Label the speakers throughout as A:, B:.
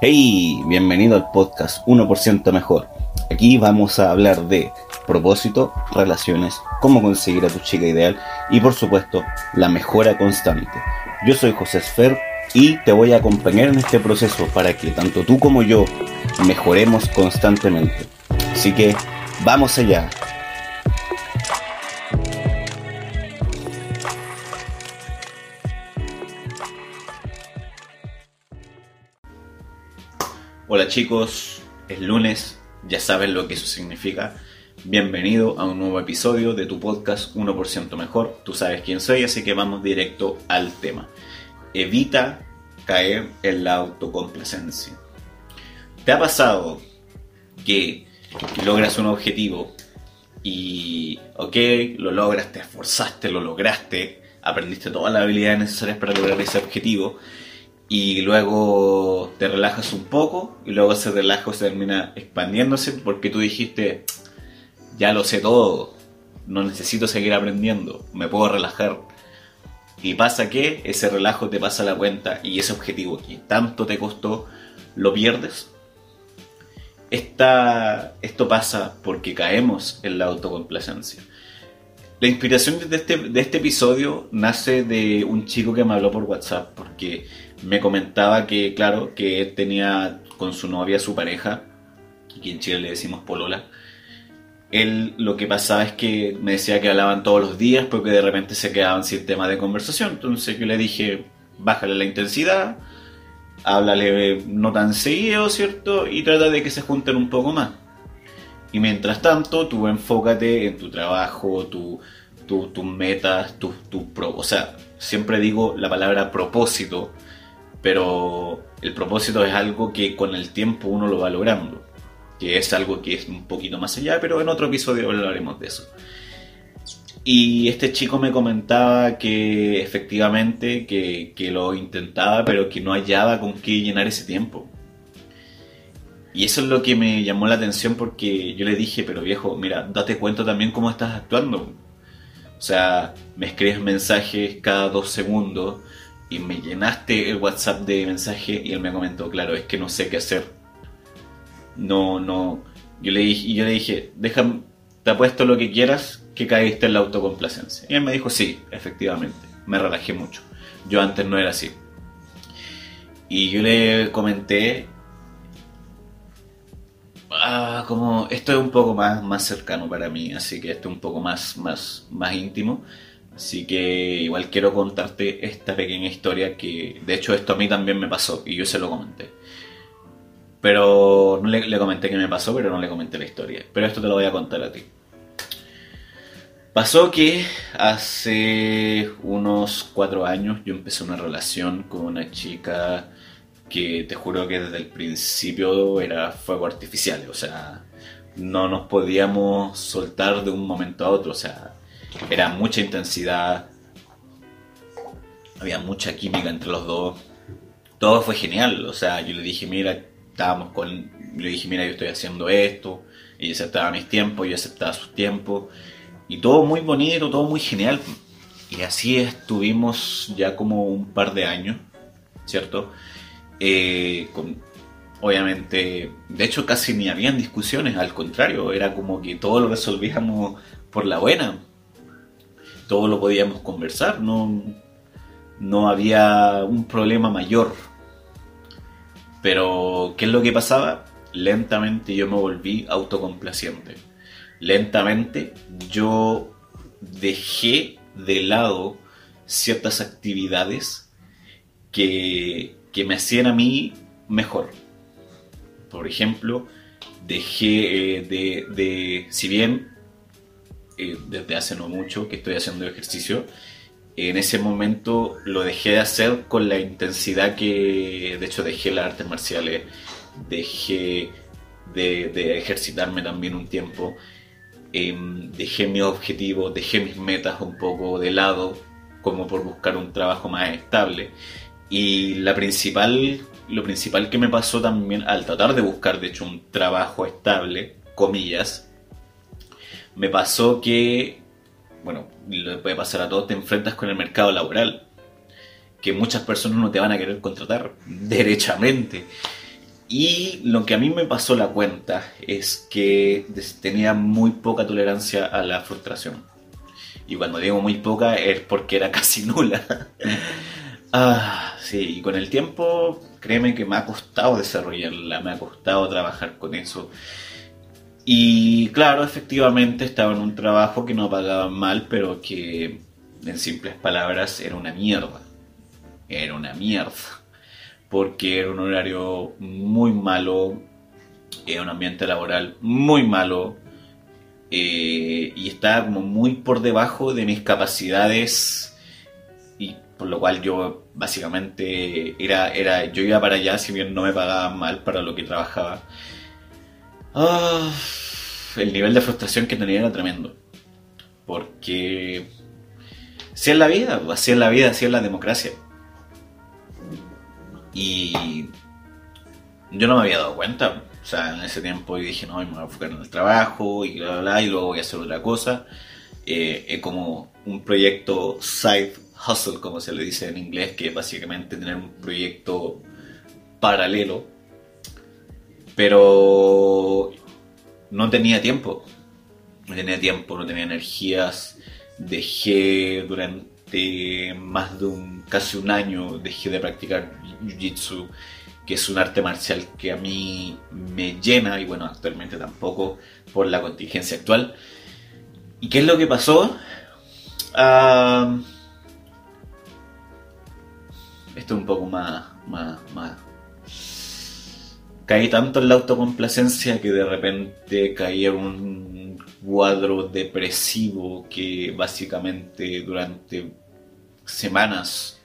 A: Hey, bienvenido al podcast 1% Mejor. Aquí vamos a hablar de propósito, relaciones, cómo conseguir a tu chica ideal y por supuesto la mejora constante. Yo soy José Sfer y te voy a acompañar en este proceso para que tanto tú como yo mejoremos constantemente. Así que vamos allá. Hola chicos, es lunes, ya saben lo que eso significa. Bienvenido a un nuevo episodio de tu podcast 1% Mejor. Tú sabes quién soy, así que vamos directo al tema. Evita caer en la autocomplacencia. ¿Te ha pasado que logras un objetivo y, ok, lo logras, te esforzaste, lo lograste, aprendiste todas las habilidades necesarias para lograr ese objetivo y luego te relajas un poco y luego ese relajo se termina expandiéndose porque tú dijiste, ya lo sé todo, no necesito seguir aprendiendo, me puedo relajar. Y pasa que ese relajo te pasa la cuenta y ese objetivo que tanto te costó, lo pierdes. Esta, esto pasa porque caemos en la autocomplacencia. La inspiración de este, de este episodio nace de un chico que me habló por WhatsApp porque me comentaba que, claro, que él tenía con su novia, su pareja, aquí en Chile le decimos polola, él lo que pasaba es que me decía que hablaban todos los días porque de repente se quedaban sin tema de conversación. Entonces yo le dije, bájale la intensidad, háblale no tan seguido, ¿cierto? Y trata de que se junten un poco más. Y mientras tanto, tú enfócate en tu trabajo, tus tu, metas, tus tu. O sea, siempre digo la palabra propósito, pero el propósito es algo que con el tiempo uno lo va logrando, que es algo que es un poquito más allá, pero en otro episodio hablaremos de eso. Y este chico me comentaba que efectivamente que, que lo intentaba, pero que no hallaba con qué llenar ese tiempo. Y eso es lo que me llamó la atención porque yo le dije, pero viejo, mira, date cuenta también cómo estás actuando. O sea, me escribes mensajes cada dos segundos, y me llenaste el WhatsApp de mensaje y él me comentó, claro, es que no sé qué hacer. No, no. Yo le dije, y yo le dije, déjame, te apuesto lo que quieras que caíste en la autocomplacencia. Y él me dijo, sí, efectivamente, me relajé mucho. Yo antes no era así. Y yo le comenté, ah, como esto es un poco más, más cercano para mí, así que esto es un poco más, más, más íntimo. Así que igual quiero contarte esta pequeña historia que de hecho esto a mí también me pasó y yo se lo comenté. Pero no le, comenté que me pasó, pero no le comenté la historia. Pero esto te lo voy a contar a ti. Pasó que hace unos cuatro años yo empecé una relación con una chica que te juro que desde el principio era fuego artificial. O sea, no nos podíamos soltar de un momento a otro. O sea, era mucha intensidad, había mucha química entre los dos. Todo fue genial, o sea, yo le dije, mira, estábamos con, le dije, mira, yo estoy haciendo esto, y aceptaba mis tiempos, yo aceptaba sus tiempos, y todo muy bonito, todo muy genial. Y así estuvimos ya como un par de años, ¿cierto? Eh, obviamente, de hecho casi ni habían discusiones, al contrario, era como que todo lo resolvíamos por la buena todo lo podíamos conversar, no, no había un problema mayor. Pero, ¿qué es lo que pasaba? Lentamente yo me volví autocomplaciente. Lentamente yo dejé de lado ciertas actividades que, que me hacían a mí mejor. Por ejemplo, dejé eh, de, de, si bien eh, desde hace no mucho que estoy haciendo ejercicio. En ese momento lo dejé de hacer con la intensidad que, de hecho, dejé las artes marciales, dejé de, ejercitarme también un tiempo, em, dejé mis objetivos, dejé mis metas un poco de lado, como por buscar un trabajo más estable. Y la principal, lo principal que me pasó también al tratar de buscar, de hecho, un trabajo estable, comillas, me pasó que, bueno, le puede pasar a todos, te enfrentas con el mercado laboral, que muchas personas no te van a querer contratar, derechamente. Y lo que a mí me pasó la cuenta es que tenía muy poca tolerancia a la frustración. Y cuando digo muy poca es porque era casi nula. ah, sí, y con el tiempo, créeme que me ha costado desarrollarla, me ha costado trabajar con eso. Y claro, efectivamente estaba en un trabajo que no pagaba mal, pero que en simples palabras era una mierda. Era una mierda porque era un horario muy malo, era un ambiente laboral muy malo eh, y estaba como muy por debajo de mis capacidades y por lo cual yo básicamente era, era yo iba para allá si bien no me pagaban mal para lo que trabajaba. Ah, el nivel de frustración que tenía era tremendo porque así es la vida, así es la vida, así es la democracia. Y yo no me había dado cuenta. O sea, en ese tiempo yo dije, no, me voy a enfocar en el trabajo y bla, bla, bla, y luego voy a hacer otra cosa. Eh, es como un proyecto side hustle, como se le dice en inglés, que es básicamente tener un proyecto paralelo. Pero no tenía tiempo. No tenía tiempo, no tenía energías. Dejé durante más de un casi un año dejé de practicar Jiu-Jitsu, que es un arte marcial que a mí me llena y bueno, actualmente tampoco por la contingencia actual. ¿Y qué es lo que pasó? esto es un poco más, más, más... Caí tanto en la autocomplacencia que de repente caí en un cuadro depresivo que básicamente durante semanas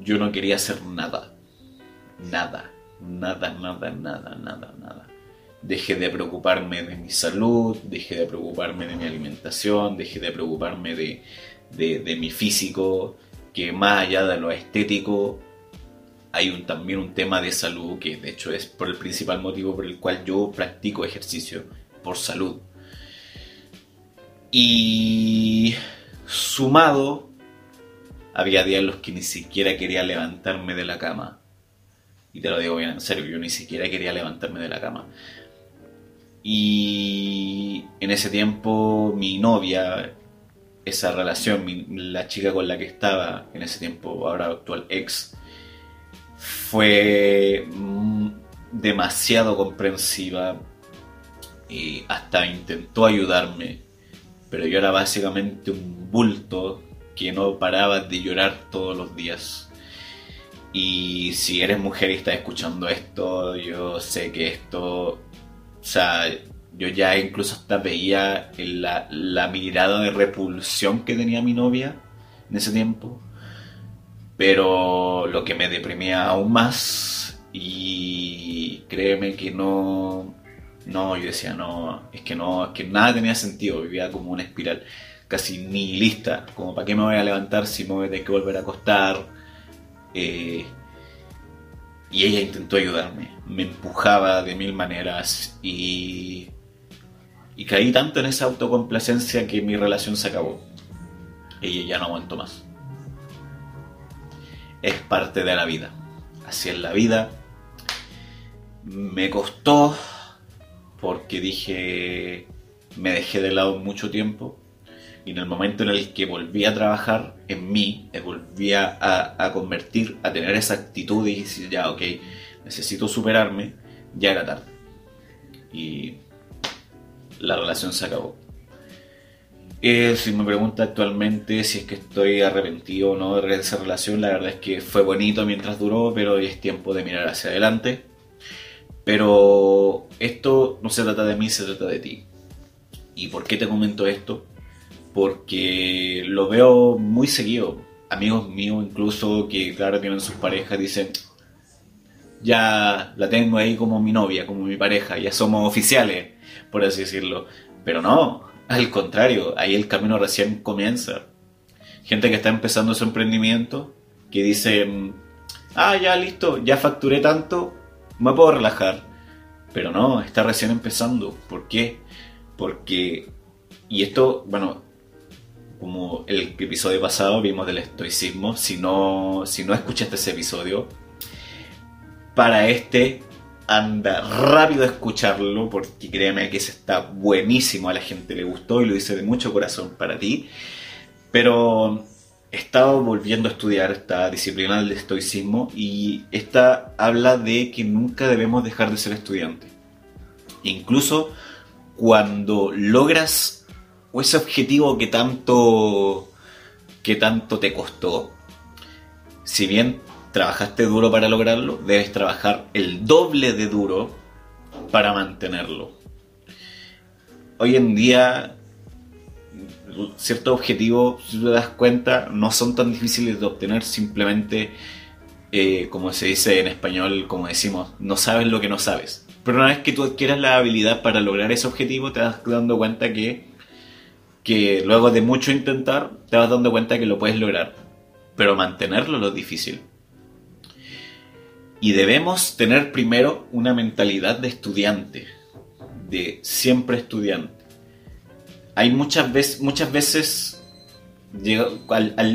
A: yo no quería hacer nada. Nada, nada, nada, nada, nada, nada. Dejé de preocuparme de mi salud, dejé de preocuparme de mi alimentación, dejé de preocuparme de, de, mi físico, que más allá de lo estético, hay un, también un tema de salud que de hecho es por el principal motivo por el cual yo practico ejercicio, por salud. Y sumado, había días en los que ni siquiera quería levantarme de la cama y te lo digo bien en serio, yo ni siquiera quería levantarme de la cama. Y en ese tiempo mi novia, esa relación, la chica con la que estaba en ese tiempo, ahora actual ex, fue mm, demasiado comprensiva y hasta intentó ayudarme, pero yo era básicamente un bulto que no paraba de llorar todos los días. Y si eres mujer y estás escuchando esto, yo sé que esto, o sea, yo ya incluso hasta veía la, la mirada de repulsión que tenía mi novia en ese tiempo. Pero lo que me deprimía aún más y créeme que no, no, yo decía, no, es que no, es que nada tenía sentido, vivía como una espiral casi nihilista, como para qué me voy a levantar si me voy a tener que volver a acostar, eh, y ella intentó ayudarme, me empujaba de mil maneras y, y caí tanto en esa autocomplacencia que mi relación se acabó. Ella ya no aguantó más. Es parte de la vida. Así es la vida. Me costó porque dije, me dejé de lado mucho tiempo y en el momento en el que volví a trabajar en mí, eh, volví a, convertir, a tener esa actitud y decir, ya, ok, necesito superarme, ya era tarde. Y la relación se acabó. Eh, si me pregunta actualmente si es que estoy arrepentido o no de esa relación, la verdad es que fue bonito mientras duró, pero hoy es tiempo de mirar hacia adelante. Pero esto no se trata de mí, se trata de ti. ¿Y por qué te comento esto? porque lo veo muy seguido. Amigos míos incluso que claro tienen sus parejas dicen, ya la tengo ahí como mi novia, como mi pareja, ya somos oficiales, por así decirlo. Pero no, al contrario, ahí el camino recién comienza. Gente que está empezando su emprendimiento, que dice, ah, ya listo, ya facturé tanto, me puedo relajar. Pero no, está recién empezando. ¿Por qué? Porque, y esto, bueno, como el episodio pasado vimos del estoicismo, si no, si no escuchaste ese episodio, para este anda rápido a escucharlo porque créeme que ese está buenísimo, a la gente le gustó y lo hice de mucho corazón para ti. Pero he estado volviendo a estudiar esta disciplina del estoicismo y esta habla de que nunca debemos dejar de ser estudiantes. Incluso cuando logras ese objetivo que tanto que tanto te costó, si bien trabajaste duro para lograrlo, debes trabajar el doble de duro para mantenerlo. Hoy en día, ciertos objetivos, si te das cuenta, no son tan difíciles de obtener, simplemente, eh, como se dice en español, como decimos, no sabes lo que no sabes. Pero una vez que tú adquieras la habilidad para lograr ese objetivo, te vas dando cuenta que, que luego de mucho intentar, te vas dando cuenta que lo puedes lograr. Pero mantenerlo es lo difícil. Y debemos tener primero una mentalidad de estudiante, de siempre estudiante. Hay muchas veces, muchas veces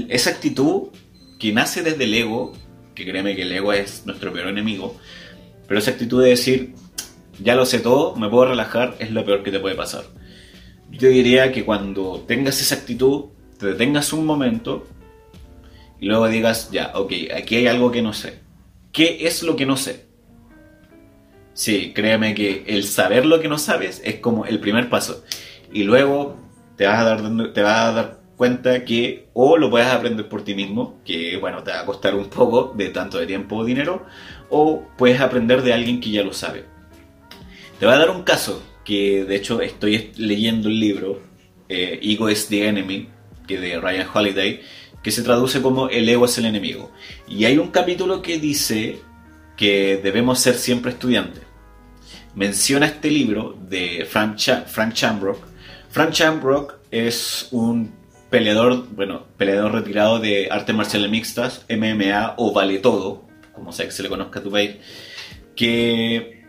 A: esa actitud que nace desde el ego, que créeme que el ego es nuestro peor enemigo, pero esa actitud de decir, ya lo sé todo, me puedo relajar, es lo peor que te puede pasar. Yo diría que cuando tengas esa actitud, te detengas un momento y luego digas, ya, ok, aquí hay algo que no sé ¿Qué es lo que no sé? Sí, créeme que el saber lo que no sabes es como el primer paso. Y luego te vas a dar, te vas a dar cuenta que o lo puedes aprender por ti mismo, que bueno, te va a costar un poco de tanto de tiempo o dinero, o puedes aprender de alguien que ya lo sabe. Te voy a dar un caso que de hecho estoy leyendo el libro eh, Ego is the Enemy, que de Ryan Holiday, que se traduce como el ego es el enemigo. Y hay un capítulo que dice que debemos ser siempre estudiantes. Menciona este libro de Frank, Frank Chambrock. Frank Chambrock es un peleador, bueno, peleador retirado de artes marciales mixtas, MMA o vale todo, como sea que se le conozca a tu país, que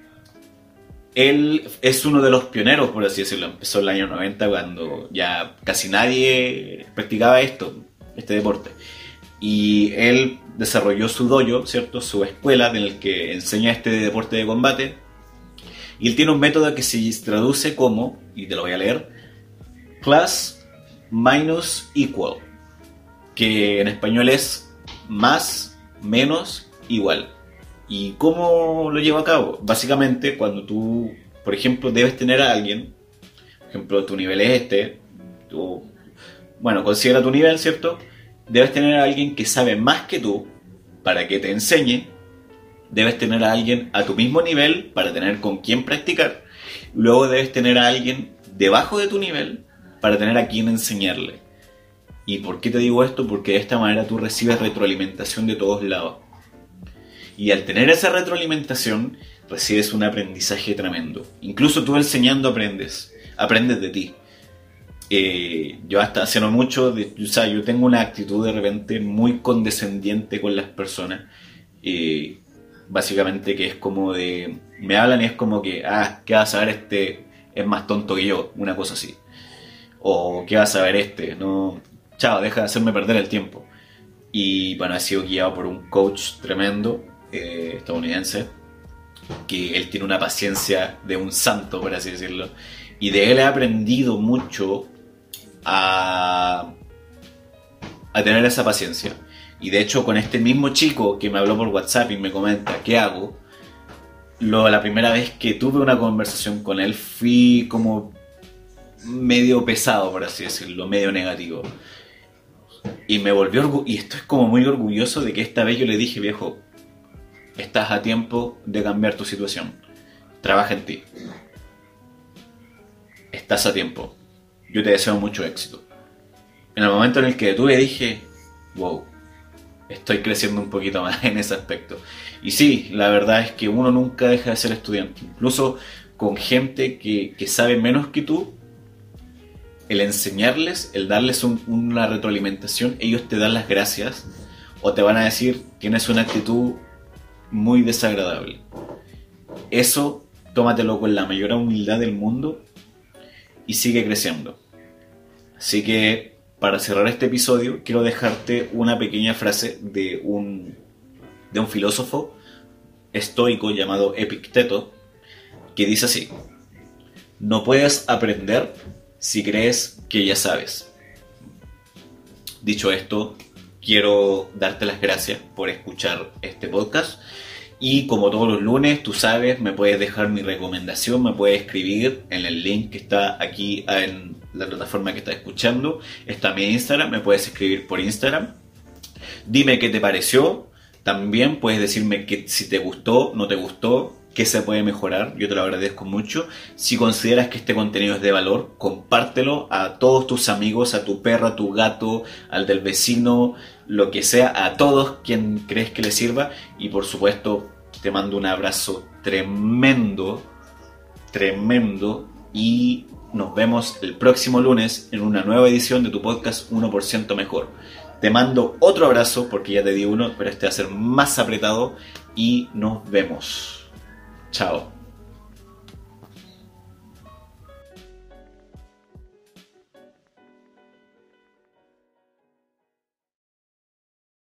A: él es uno de los pioneros, por así decirlo. Empezó en el año 90 cuando ya casi nadie practicaba esto este deporte. Y él desarrolló su dojo, ¿cierto? Su escuela en el que enseña este deporte de combate. Y él tiene un método que se traduce como, y te lo voy a leer, plus minus equal, que en español es más, menos, igual. ¿Y cómo lo llevo a cabo? Básicamente, cuando tú, por ejemplo, debes tener a alguien, por ejemplo, tu nivel es este, tú, bueno, considera tu nivel, ¿cierto? Debes tener a alguien que sabe más que tú para que te enseñe. Debes tener a alguien a tu mismo nivel para tener con quién practicar. Luego debes tener a alguien debajo de tu nivel para tener a quien enseñarle. ¿Y por qué te digo esto? Porque de esta manera tú recibes retroalimentación de todos lados. Y al tener esa retroalimentación, recibes un aprendizaje tremendo. Incluso tú enseñando aprendes. Aprendes de ti. Eh, yo hasta hace no mucho, o sea, yo tengo una actitud de repente muy condescendiente con las personas. Eh, básicamente que es como de... Me hablan y es como que, ah, ¿qué vas a ver este? Es más tonto que yo, una cosa así. O ¿qué vas a ver este? No, chao, deja de hacerme perder el tiempo. Y bueno, ha sido guiado por un coach tremendo, eh, estadounidense, que él tiene una paciencia de un santo, por así decirlo. Y de él he aprendido mucho a, tener esa paciencia. Y de hecho con este mismo chico que me habló por WhatsApp y me comenta qué hago, lo, la primera vez que tuve una conversación con él fui como medio pesado, por así decirlo, medio negativo. Y me volvió y estoy como muy orgulloso de que esta vez yo le dije, viejo, estás a tiempo de cambiar tu situación. Trabaja en ti. Estás a tiempo yo te deseo mucho éxito. En el momento en el que detuve dije, wow, estoy creciendo un poquito más en ese aspecto. Y sí, la verdad es que uno nunca deja de ser estudiante, incluso con gente que, sabe menos que tú, el enseñarles, el darles una retroalimentación, ellos te dan las gracias o te van a decir, tienes una actitud muy desagradable. Eso, tómatelo con la mayor humildad del mundo y sigue creciendo. Así que para cerrar este episodio quiero dejarte una pequeña frase de un, de un filósofo estoico llamado Epicteto, que dice así, no puedes aprender si crees que ya sabes. Dicho esto, quiero darte las gracias por escuchar este podcast. Y como todos los lunes, tú sabes, me puedes dejar mi recomendación, me puedes escribir en el link que está aquí en la plataforma que estás escuchando. Está mi Instagram, me puedes escribir por Instagram. Dime qué te pareció. También puedes decirme que si te gustó, no te gustó, qué se puede mejorar. Yo te lo agradezco mucho. Si consideras que este contenido es de valor, compártelo a todos tus amigos, a tu perro, a tu gato, al del vecino, lo que sea, a todos quien crees que le sirva. Y por supuesto, te mando un abrazo tremendo, tremendo. Y nos vemos el próximo lunes en una nueva edición de tu podcast 1% Mejor. Te mando otro abrazo porque ya te di uno, pero este va a ser más apretado y nos vemos. Chao.